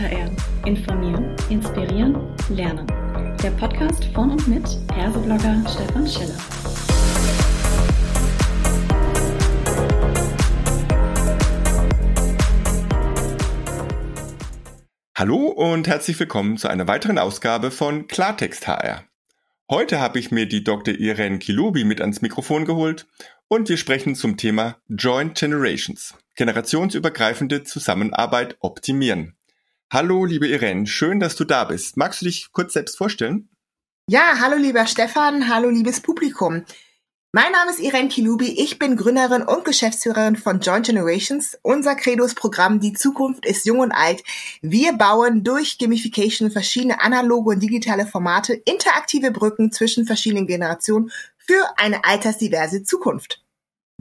HR. Informieren, inspirieren, lernen. Der Podcast von und mit Herseblogger Stefan Schiller. Hallo und herzlich willkommen zu einer weiteren Ausgabe von Klartext HR. Heute habe ich mir die Dr. Irene Kilubi mit ans Mikrofon geholt und wir sprechen zum Thema Joint Generations, generationsübergreifende Zusammenarbeit optimieren. Hallo, liebe Irene, schön, dass du da bist. Magst du dich kurz selbst vorstellen? Ja, hallo lieber Stefan, hallo liebes Publikum. Mein Name ist Irene Kilubi, ich bin Gründerin und Geschäftsführerin von Joint Generations. Unser Credos-Programm Die Zukunft ist jung und alt. Wir bauen durch Gamification verschiedene analoge und digitale Formate interaktive Brücken zwischen verschiedenen Generationen für eine altersdiverse Zukunft.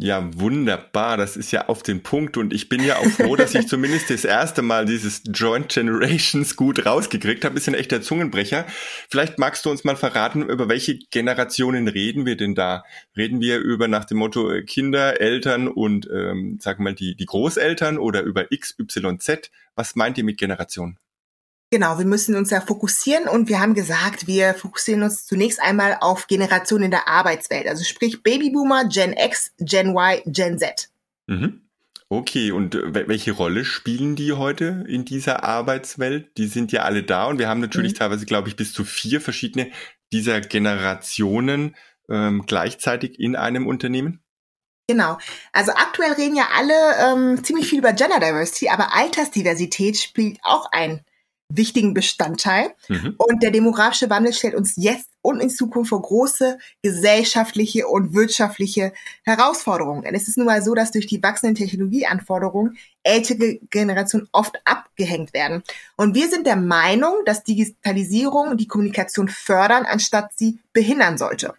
Ja, wunderbar. Das ist ja auf den Punkt. Und ich bin ja auch froh, dass ich zumindest das erste Mal dieses Joint Generations gut rausgekriegt habe. Ist ein echter Zungenbrecher. Vielleicht magst du uns mal verraten, über welche Generationen reden wir denn da? Reden wir über nach dem Motto äh, Kinder, Eltern und, ähm, sagen wir mal, die, die Großeltern oder über X, Y, Z? Was meint ihr mit Generation? Genau, wir müssen uns ja fokussieren und wir haben gesagt, wir fokussieren uns zunächst einmal auf Generationen in der Arbeitswelt, also sprich Babyboomer, Gen X, Gen Y, Gen Z. Mhm. Okay, und äh, welche Rolle spielen die heute in dieser Arbeitswelt? Die sind ja alle da und wir haben natürlich mhm. teilweise, glaube ich, bis zu vier verschiedene dieser Generationen ähm, gleichzeitig in einem Unternehmen. Genau. Also aktuell reden ja alle ähm, ziemlich viel über Gender Diversity, aber Altersdiversität spielt auch ein wichtigen Bestandteil. Mhm. Und der demografische Wandel stellt uns jetzt und in Zukunft vor große gesellschaftliche und wirtschaftliche Herausforderungen. Denn es ist nun mal so, dass durch die wachsenden Technologieanforderungen ältere Generationen oft abgehängt werden. Und wir sind der Meinung, dass Digitalisierung die Kommunikation fördern, anstatt sie behindern sollte.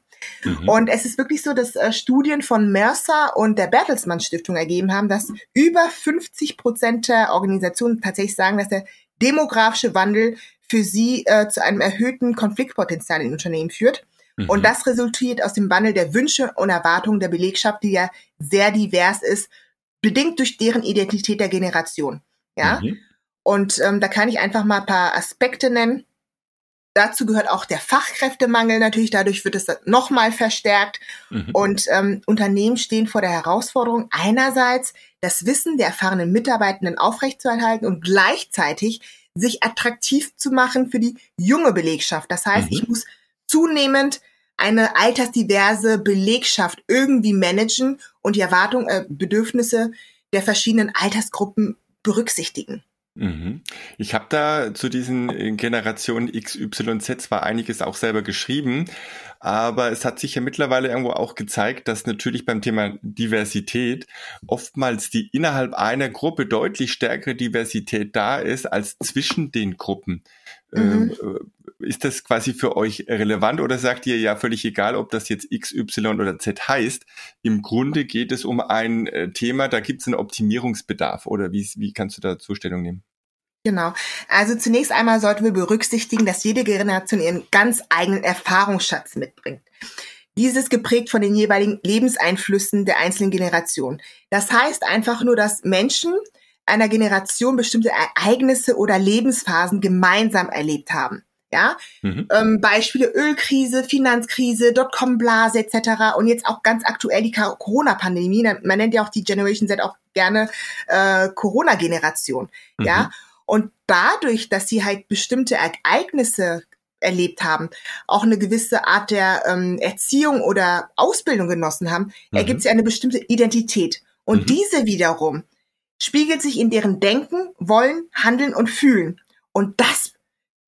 Mhm. Und es ist wirklich so, dass äh, Studien von Mercer und der Bertelsmann Stiftung ergeben haben, dass über 50 Prozent der Organisationen tatsächlich sagen, dass der demografische Wandel für sie äh, zu einem erhöhten Konfliktpotenzial in Unternehmen führt. Mhm. Und das resultiert aus dem Wandel der Wünsche und Erwartungen der Belegschaft, die ja sehr divers ist, bedingt durch deren Identität der Generation. Ja. Mhm. Und ähm, da kann ich einfach mal ein paar Aspekte nennen. Dazu gehört auch der Fachkräftemangel natürlich, dadurch wird es nochmal verstärkt. Mhm. Und ähm, Unternehmen stehen vor der Herausforderung, einerseits das Wissen der erfahrenen Mitarbeitenden aufrechtzuerhalten und gleichzeitig sich attraktiv zu machen für die junge Belegschaft. Das heißt, mhm. ich muss zunehmend eine altersdiverse Belegschaft irgendwie managen und die Erwartungen, äh, Bedürfnisse der verschiedenen Altersgruppen berücksichtigen. Mhm. Ich habe da zu diesen äh, Generationen X, Y, Z zwar einiges auch selber geschrieben, aber es hat sich ja mittlerweile irgendwo auch gezeigt, dass natürlich beim Thema Diversität oftmals die innerhalb einer Gruppe deutlich stärkere Diversität da ist als zwischen den Gruppen. Mhm. Ist das quasi für euch relevant oder sagt ihr ja völlig egal, ob das jetzt X, Y oder Z heißt? Im Grunde geht es um ein äh, Thema, da gibt es einen Optimierungsbedarf oder wie, wie kannst du da Zustellung nehmen? Genau. Also zunächst einmal sollten wir berücksichtigen, dass jede Generation ihren ganz eigenen Erfahrungsschatz mitbringt. Dieses geprägt von den jeweiligen Lebenseinflüssen der einzelnen Generation. Das heißt einfach nur, dass Menschen einer Generation bestimmte Ereignisse oder Lebensphasen gemeinsam erlebt haben. Ja, mhm. ähm, Beispiele Ölkrise, Finanzkrise, Dotcom-Blase etc. Und jetzt auch ganz aktuell die Corona-Pandemie. Man nennt ja auch die Generation Z auch gerne äh, Corona-Generation. Mhm. Ja, und dadurch, dass sie halt bestimmte Ereignisse erlebt haben, auch eine gewisse Art der ähm, Erziehung oder Ausbildung genossen haben, mhm. ergibt sich eine bestimmte Identität. Und mhm. diese wiederum spiegelt sich in deren Denken, Wollen, Handeln und Fühlen. Und das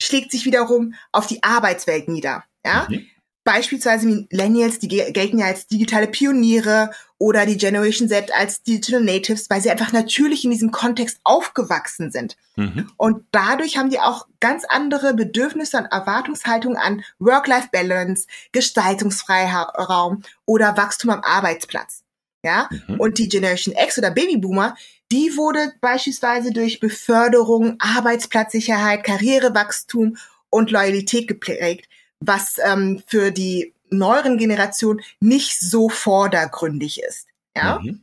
schlägt sich wiederum auf die Arbeitswelt nieder. Ja? Mhm. Beispielsweise Millennials, die gelten ja als digitale Pioniere oder die Generation Z als Digital Natives, weil sie einfach natürlich in diesem Kontext aufgewachsen sind. Mhm. Und dadurch haben die auch ganz andere Bedürfnisse und Erwartungshaltungen an Work-Life-Balance, Gestaltungsfreiraum oder Wachstum am Arbeitsplatz. Ja, mhm. und die Generation X oder Babyboomer, die wurde beispielsweise durch Beförderung, Arbeitsplatzsicherheit, Karrierewachstum und Loyalität geprägt was ähm, für die neueren Generationen nicht so vordergründig ist. Ja. Mhm.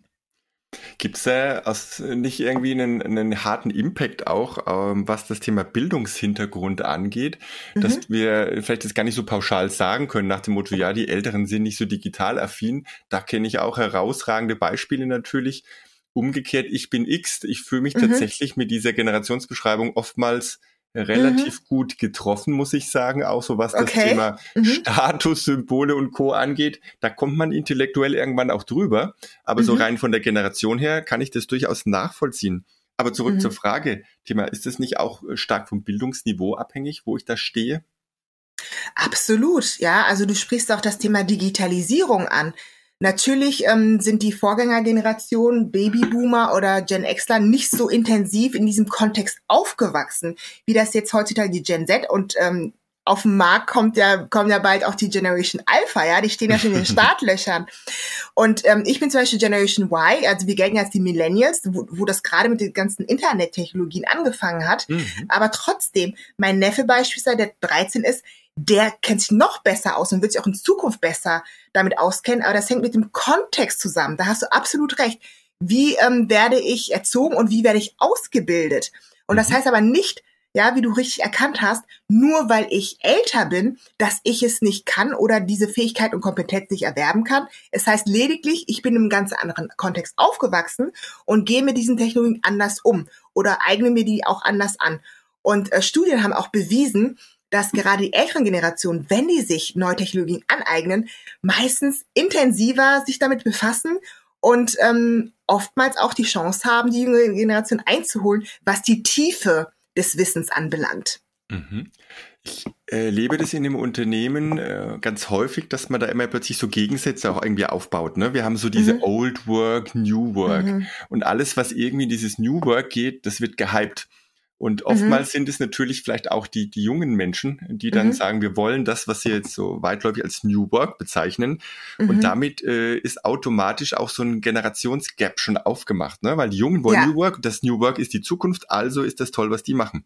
Gibt es da aus, nicht irgendwie einen, einen harten Impact auch, ähm, was das Thema Bildungshintergrund angeht, mhm. dass wir vielleicht das gar nicht so pauschal sagen können nach dem Motto, ja, die Älteren sind nicht so digital affin. Da kenne ich auch herausragende Beispiele natürlich. Umgekehrt, ich bin X, ich fühle mich mhm. tatsächlich mit dieser Generationsbeschreibung oftmals relativ mhm. gut getroffen, muss ich sagen, auch so was okay. das Thema mhm. Status, Symbole und Co. angeht. Da kommt man intellektuell irgendwann auch drüber. Aber mhm. so rein von der Generation her kann ich das durchaus nachvollziehen. Aber zurück mhm. zur Frage, Thema, ist das nicht auch stark vom Bildungsniveau abhängig, wo ich da stehe? Absolut, ja. Also du sprichst auch das Thema Digitalisierung an. Natürlich ähm, sind die Vorgängergenerationen, Babyboomer oder Gen Xler, nicht so intensiv in diesem Kontext aufgewachsen, wie das jetzt heutzutage die Gen Z und ähm, auf dem Markt kommt ja, kommen ja bald auch die Generation Alpha, ja, die stehen ja schon in den Startlöchern. Und ähm, ich bin zum Beispiel Generation Y, also wir gelten als die Millennials, wo, wo das gerade mit den ganzen Internettechnologien angefangen hat. Mhm. Aber trotzdem, mein Neffe beispielsweise, der 13 ist, der kennt sich noch besser aus und wird sich auch in Zukunft besser damit auskennen. Aber das hängt mit dem Kontext zusammen. Da hast du absolut recht. Wie ähm, werde ich erzogen und wie werde ich ausgebildet? Und das mhm. heißt aber nicht, ja, wie du richtig erkannt hast, nur weil ich älter bin, dass ich es nicht kann oder diese Fähigkeit und Kompetenz nicht erwerben kann. Es heißt lediglich, ich bin in einem ganz anderen Kontext aufgewachsen und gehe mit diesen Technologien anders um oder eigne mir die auch anders an. Und äh, Studien haben auch bewiesen, dass gerade die älteren Generationen, wenn die sich neue Technologien aneignen, meistens intensiver sich damit befassen und ähm, oftmals auch die Chance haben, die jüngere Generation einzuholen, was die Tiefe des Wissens anbelangt. Mhm. Ich erlebe das in dem Unternehmen äh, ganz häufig, dass man da immer plötzlich so Gegensätze auch irgendwie aufbaut. Ne? Wir haben so diese mhm. Old Work, New Work mhm. und alles, was irgendwie in dieses New Work geht, das wird gehypt. Und mhm. oftmals mhm. sind es natürlich vielleicht auch die, die jungen Menschen, die dann mhm. sagen, wir wollen das, was sie jetzt so weitläufig als New Work bezeichnen. Mhm. Und damit äh, ist automatisch auch so ein Generationsgap schon aufgemacht, ne? Weil die Jungen wollen ja. New Work, das New Work ist die Zukunft, also ist das toll, was die machen.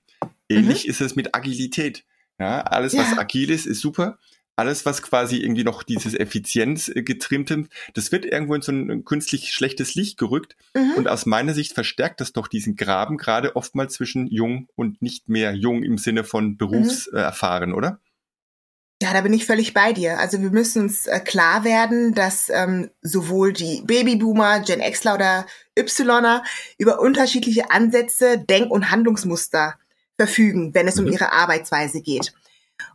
Ähnlich mhm. ist es mit Agilität. Ja, alles, was ja. agil ist, ist super alles, was quasi irgendwie noch dieses Effizienz äh, getrimmte, das wird irgendwo in so ein künstlich schlechtes Licht gerückt. Mhm. Und aus meiner Sicht verstärkt das doch diesen Graben gerade oftmals zwischen jung und nicht mehr jung im Sinne von berufserfahren, mhm. oder? Ja, da bin ich völlig bei dir. Also wir müssen uns äh, klar werden, dass ähm, sowohl die Babyboomer, Gen Xler oder Ypsiloner über unterschiedliche Ansätze, Denk- und Handlungsmuster verfügen, wenn es mhm. um ihre Arbeitsweise geht.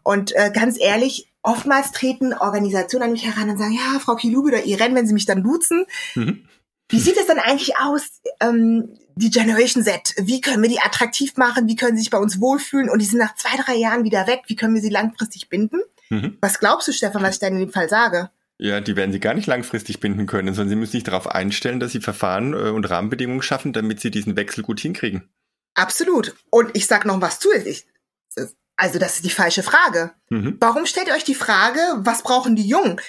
Und äh, ganz ehrlich, oftmals treten Organisationen an mich heran und sagen, ja, Frau Kilubi oder Irene, wenn Sie mich dann duzen, mhm. wie sieht es dann eigentlich aus, ähm, die Generation Z? Wie können wir die attraktiv machen? Wie können sie sich bei uns wohlfühlen? Und die sind nach zwei, drei Jahren wieder weg. Wie können wir sie langfristig binden? Mhm. Was glaubst du, Stefan, was ich da in dem Fall sage? Ja, die werden sie gar nicht langfristig binden können, sondern sie müssen sich darauf einstellen, dass sie Verfahren äh, und Rahmenbedingungen schaffen, damit sie diesen Wechsel gut hinkriegen. Absolut. Und ich sag noch was zusätzlich. Also das ist die falsche Frage. Mhm. Warum stellt ihr euch die Frage, was brauchen die Jungen?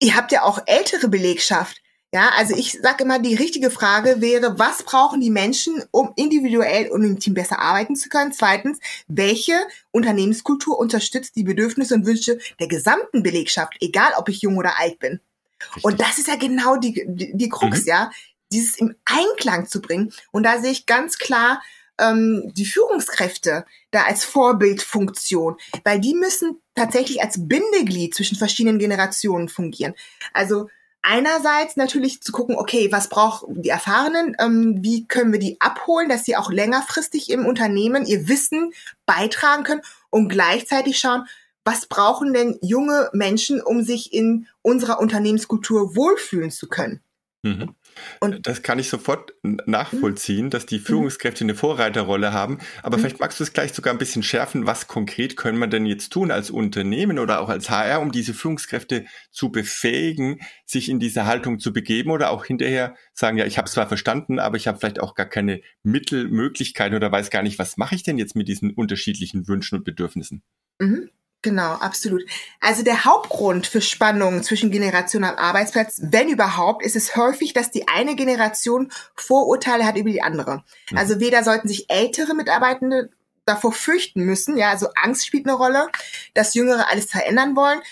Ihr habt ja auch ältere Belegschaft. Ja, also ich sage immer, die richtige Frage wäre, was brauchen die Menschen, um individuell und im Team besser arbeiten zu können? Zweitens, welche Unternehmenskultur unterstützt die Bedürfnisse und Wünsche der gesamten Belegschaft, egal ob ich jung oder alt bin? Richtig. Und das ist ja genau die, die, die Krux, mhm. ja, dieses im Einklang zu bringen. Und da sehe ich ganz klar ähm, die Führungskräfte da als Vorbildfunktion, weil die müssen tatsächlich als Bindeglied zwischen verschiedenen Generationen fungieren. Also einerseits natürlich zu gucken, okay, was brauchen die Erfahrenen, ähm, wie können wir die abholen, dass sie auch längerfristig im Unternehmen ihr Wissen beitragen können und gleichzeitig schauen, was brauchen denn junge Menschen, um sich in unserer Unternehmenskultur wohlfühlen zu können. Mhm. Und das kann ich sofort nachvollziehen, dass die mhm. Führungskräfte eine Vorreiterrolle haben. Aber mhm. vielleicht magst du es gleich sogar ein bisschen schärfen. Was konkret können wir denn jetzt tun als Unternehmen oder auch als HR, um diese Führungskräfte zu befähigen, sich in diese Haltung zu begeben oder auch hinterher sagen, ja, ich habe es zwar verstanden, aber ich habe vielleicht auch gar keine Mittelmöglichkeiten oder weiß gar nicht, was mache ich denn jetzt mit diesen unterschiedlichen Wünschen und Bedürfnissen? Mhm. Genau, absolut. Also der Hauptgrund für Spannungen zwischen Generationen am Arbeitsplatz, wenn überhaupt, ist es häufig, dass die eine Generation Vorurteile hat über die andere. Mhm. Also weder sollten sich ältere Mitarbeitende davor fürchten müssen, ja, also Angst spielt eine Rolle, dass Jüngere alles verändern wollen.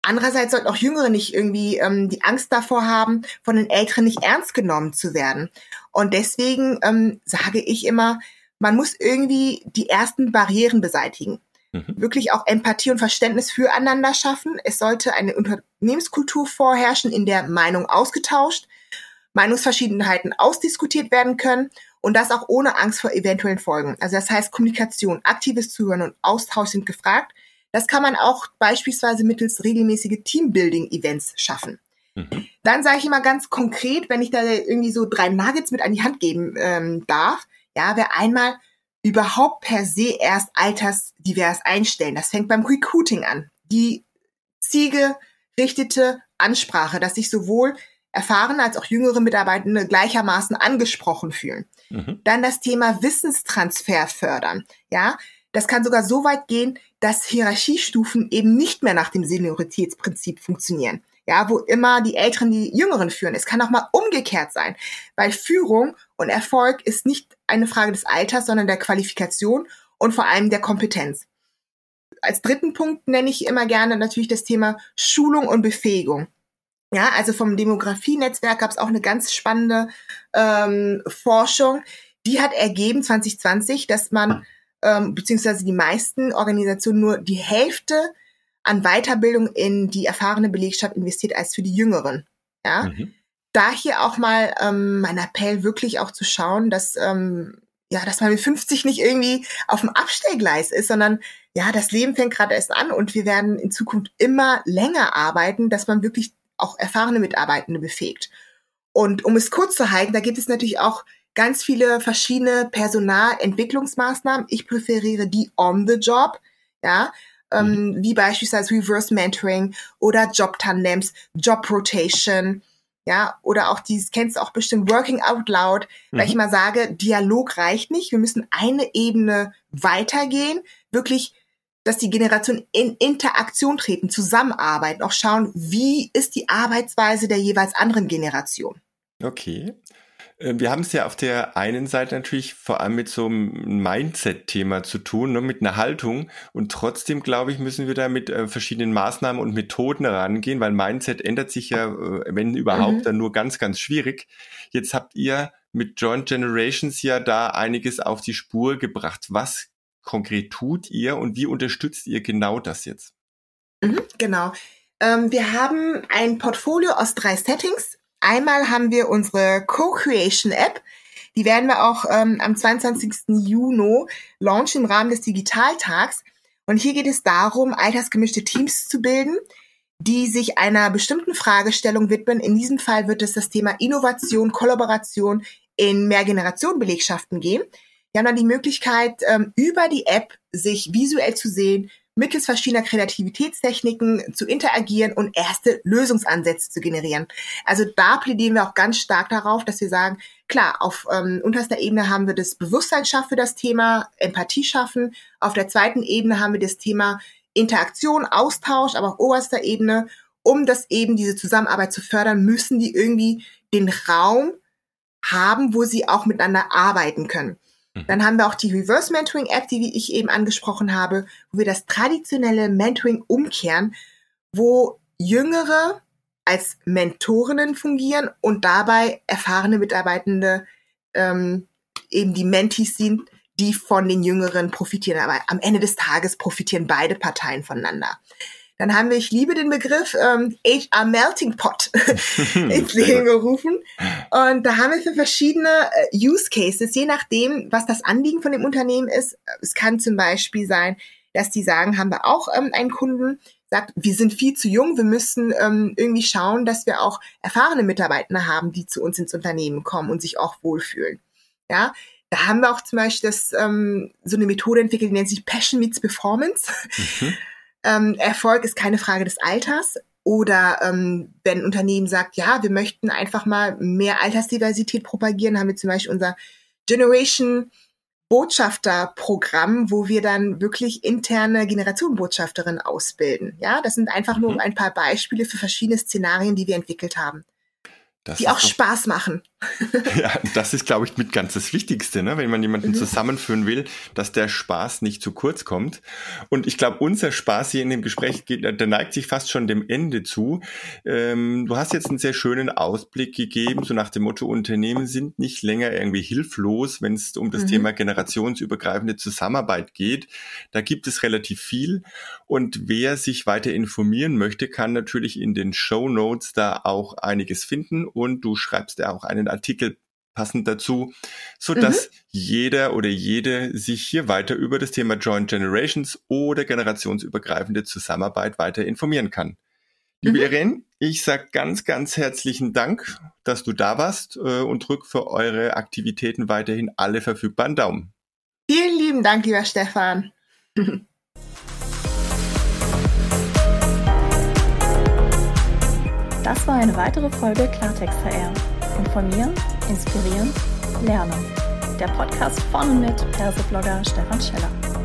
Andererseits sollten auch Jüngere nicht irgendwie ähm, die Angst davor haben, von den Älteren nicht ernst genommen zu werden. Und deswegen ähm, sage ich immer, man muss irgendwie die ersten Barrieren beseitigen. Mhm. Wirklich auch Empathie und Verständnis füreinander schaffen. Es sollte eine Unternehmenskultur vorherrschen, in der Meinung ausgetauscht, Meinungsverschiedenheiten ausdiskutiert werden können und das auch ohne Angst vor eventuellen Folgen. Also das heißt, Kommunikation, aktives Zuhören und Austausch sind gefragt. Das kann man auch beispielsweise mittels regelmäßige Teambuilding-Events schaffen. Mhm. Dann sage ich immer ganz konkret, wenn ich da irgendwie so drei Nuggets mit an die Hand geben ähm, darf, ja, wäre einmal überhaupt per se erst altersdivers einstellen. Das fängt beim Recruiting an. Die zielgerichtete Ansprache, dass sich sowohl erfahrene als auch jüngere Mitarbeitende gleichermaßen angesprochen fühlen. Mhm. Dann das Thema Wissenstransfer fördern. Ja, das kann sogar so weit gehen, dass Hierarchiestufen eben nicht mehr nach dem Senioritätsprinzip funktionieren. Ja, wo immer die Älteren die Jüngeren führen. Es kann auch mal umgekehrt sein, weil Führung und Erfolg ist nicht eine Frage des Alters, sondern der Qualifikation und vor allem der Kompetenz. Als dritten Punkt nenne ich immer gerne natürlich das Thema Schulung und Befähigung. Ja, also vom Demografienetzwerk gab es auch eine ganz spannende ähm, Forschung. Die hat ergeben 2020, dass man ähm, beziehungsweise die meisten Organisationen nur die Hälfte an Weiterbildung in die erfahrene Belegschaft investiert als für die Jüngeren. Ja, mhm. Da hier auch mal ähm, mein Appell wirklich auch zu schauen, dass ähm, ja, dass man mit 50 nicht irgendwie auf dem Abstellgleis ist, sondern ja, das Leben fängt gerade erst an und wir werden in Zukunft immer länger arbeiten, dass man wirklich auch erfahrene Mitarbeitende befähigt. Und um es kurz zu halten, da gibt es natürlich auch ganz viele verschiedene Personalentwicklungsmaßnahmen. Ich präferiere die on the job, ja, ähm, mhm. wie beispielsweise Reverse Mentoring oder Job Tandems, Job Rotation, ja, oder auch dieses, kennst du auch bestimmt Working Out Loud, mhm. weil ich mal sage, Dialog reicht nicht, wir müssen eine Ebene weitergehen, wirklich dass die Generationen in Interaktion treten, zusammenarbeiten, auch schauen, wie ist die Arbeitsweise der jeweils anderen Generation. Okay. Äh, wir haben es ja auf der einen Seite natürlich vor allem mit so einem Mindset-Thema zu tun, ne, mit einer Haltung. Und trotzdem, glaube ich, müssen wir da mit äh, verschiedenen Maßnahmen und Methoden rangehen, weil Mindset ändert sich ja, äh, wenn überhaupt, mhm. dann nur ganz, ganz schwierig. Jetzt habt ihr mit Joint Generations ja da einiges auf die Spur gebracht. Was konkret tut ihr und wie unterstützt ihr genau das jetzt? Mhm, genau. Ähm, wir haben ein Portfolio aus drei Settings. Einmal haben wir unsere Co-Creation App. Die werden wir auch ähm, am 22. Juni launchen im Rahmen des Digitaltags. Und hier geht es darum, altersgemischte Teams zu bilden, die sich einer bestimmten Fragestellung widmen. In diesem Fall wird es das Thema Innovation, Kollaboration in Mehrgenerationenbelegschaften gehen. Wir haben dann die Möglichkeit, ähm, über die App sich visuell zu sehen, mittels verschiedener Kreativitätstechniken zu interagieren und erste Lösungsansätze zu generieren. Also da plädieren wir auch ganz stark darauf, dass wir sagen, klar, auf ähm, unterster Ebene haben wir das Bewusstsein schaffen für das Thema, Empathie schaffen. Auf der zweiten Ebene haben wir das Thema Interaktion, Austausch, aber auf oberster Ebene, um das eben diese Zusammenarbeit zu fördern, müssen die irgendwie den Raum haben, wo sie auch miteinander arbeiten können. Mhm. Dann haben wir auch die Reverse Mentoring App, die ich eben angesprochen habe, wo wir das traditionelle Mentoring umkehren, wo Jüngere als Mentorinnen fungieren und dabei erfahrene Mitarbeitende ähm, eben die Mentees sind, die von den Jüngeren profitieren. Aber am Ende des Tages profitieren beide Parteien voneinander. Dann haben wir, ich liebe den Begriff, ähm, HR Melting Pot ins Leben gerufen. Und da haben wir für verschiedene äh, Use Cases, je nachdem, was das Anliegen von dem Unternehmen ist. Es kann zum Beispiel sein, dass die sagen, haben wir auch ähm, einen Kunden, sagt, wir sind viel zu jung, wir müssen ähm, irgendwie schauen, dass wir auch erfahrene Mitarbeiter haben, die zu uns ins Unternehmen kommen und sich auch wohlfühlen. Ja, da haben wir auch zum Beispiel das, ähm, so eine Methode entwickelt, die nennt sich Passion Meets Performance. Mhm. Ähm, Erfolg ist keine Frage des Alters. Oder ähm, wenn ein Unternehmen sagt, ja, wir möchten einfach mal mehr Altersdiversität propagieren, haben wir zum Beispiel unser Generation Botschafterprogramm, wo wir dann wirklich interne Generationenbotschafterinnen ausbilden. Ja, das sind einfach nur mhm. ein paar Beispiele für verschiedene Szenarien, die wir entwickelt haben. Das die auch Spaß machen. ja, das ist, glaube ich, mit ganz das Wichtigste, ne? wenn man jemanden mhm. zusammenführen will, dass der Spaß nicht zu kurz kommt. Und ich glaube, unser Spaß hier in dem Gespräch, geht, der neigt sich fast schon dem Ende zu. Ähm, du hast jetzt einen sehr schönen Ausblick gegeben, so nach dem Motto, Unternehmen sind nicht länger irgendwie hilflos, wenn es um das mhm. Thema generationsübergreifende Zusammenarbeit geht. Da gibt es relativ viel. Und wer sich weiter informieren möchte, kann natürlich in den Show Notes da auch einiges finden. Und du schreibst ja auch einen Artikel passend dazu, so dass mhm. jeder oder jede sich hier weiter über das Thema Joint Generations oder generationsübergreifende Zusammenarbeit weiter informieren kann. Liebe mhm. Irene, ich sag ganz, ganz herzlichen Dank, dass du da warst äh, und drück für eure Aktivitäten weiterhin alle verfügbaren Daumen. Vielen lieben Dank, lieber Stefan. Das war eine weitere Folge Klartext HR. Informieren, inspirieren, lernen. Der Podcast von und mit Perseblogger Stefan Scheller.